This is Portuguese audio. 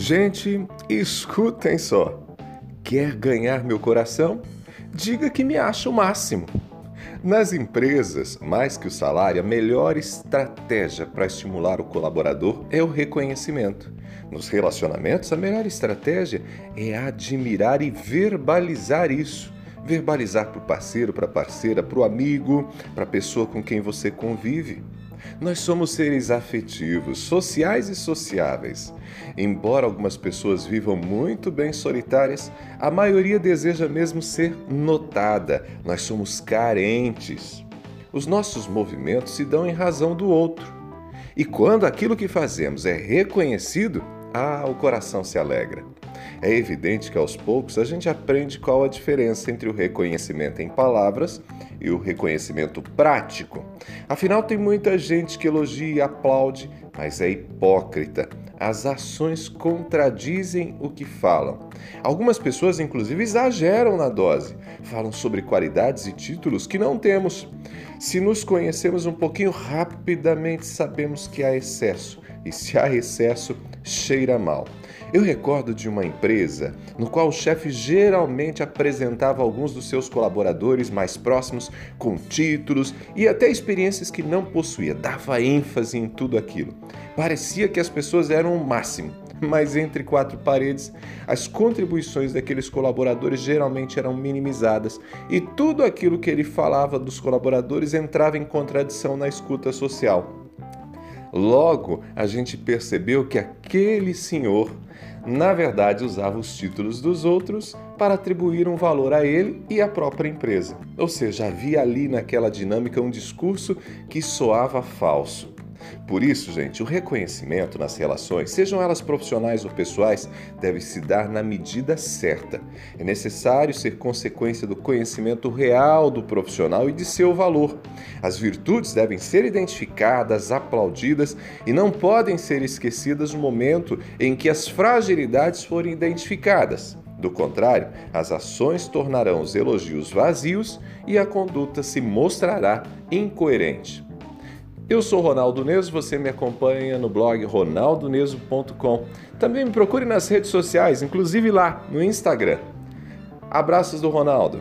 Gente, escutem só. Quer ganhar meu coração? Diga que me acha o máximo. Nas empresas, mais que o salário, a melhor estratégia para estimular o colaborador é o reconhecimento. Nos relacionamentos, a melhor estratégia é admirar e verbalizar isso. Verbalizar para o parceiro, para a parceira, para o amigo, para a pessoa com quem você convive. Nós somos seres afetivos, sociais e sociáveis. Embora algumas pessoas vivam muito bem solitárias, a maioria deseja mesmo ser notada. Nós somos carentes. Os nossos movimentos se dão em razão do outro. E quando aquilo que fazemos é reconhecido, ah, o coração se alegra. É evidente que aos poucos a gente aprende qual a diferença entre o reconhecimento em palavras e o reconhecimento prático. Afinal, tem muita gente que elogia e aplaude, mas é hipócrita. As ações contradizem o que falam. Algumas pessoas, inclusive, exageram na dose, falam sobre qualidades e títulos que não temos. Se nos conhecemos um pouquinho rapidamente, sabemos que há excesso, e se há excesso, cheira mal. Eu recordo de uma empresa no qual o chefe geralmente apresentava alguns dos seus colaboradores mais próximos com títulos e até experiências que não possuía, dava ênfase em tudo aquilo. Parecia que as pessoas eram o máximo, mas entre quatro paredes, as contribuições daqueles colaboradores geralmente eram minimizadas e tudo aquilo que ele falava dos colaboradores entrava em contradição na escuta social. Logo, a gente percebeu que aquele senhor, na verdade, usava os títulos dos outros para atribuir um valor a ele e à própria empresa. Ou seja, havia ali naquela dinâmica um discurso que soava falso. Por isso, gente, o reconhecimento nas relações, sejam elas profissionais ou pessoais, deve se dar na medida certa. É necessário ser consequência do conhecimento real do profissional e de seu valor. As virtudes devem ser identificadas, aplaudidas e não podem ser esquecidas no momento em que as fragilidades forem identificadas. Do contrário, as ações tornarão os elogios vazios e a conduta se mostrará incoerente. Eu sou Ronaldo Neso, você me acompanha no blog ronaldoneso.com. Também me procure nas redes sociais, inclusive lá no Instagram. Abraços do Ronaldo.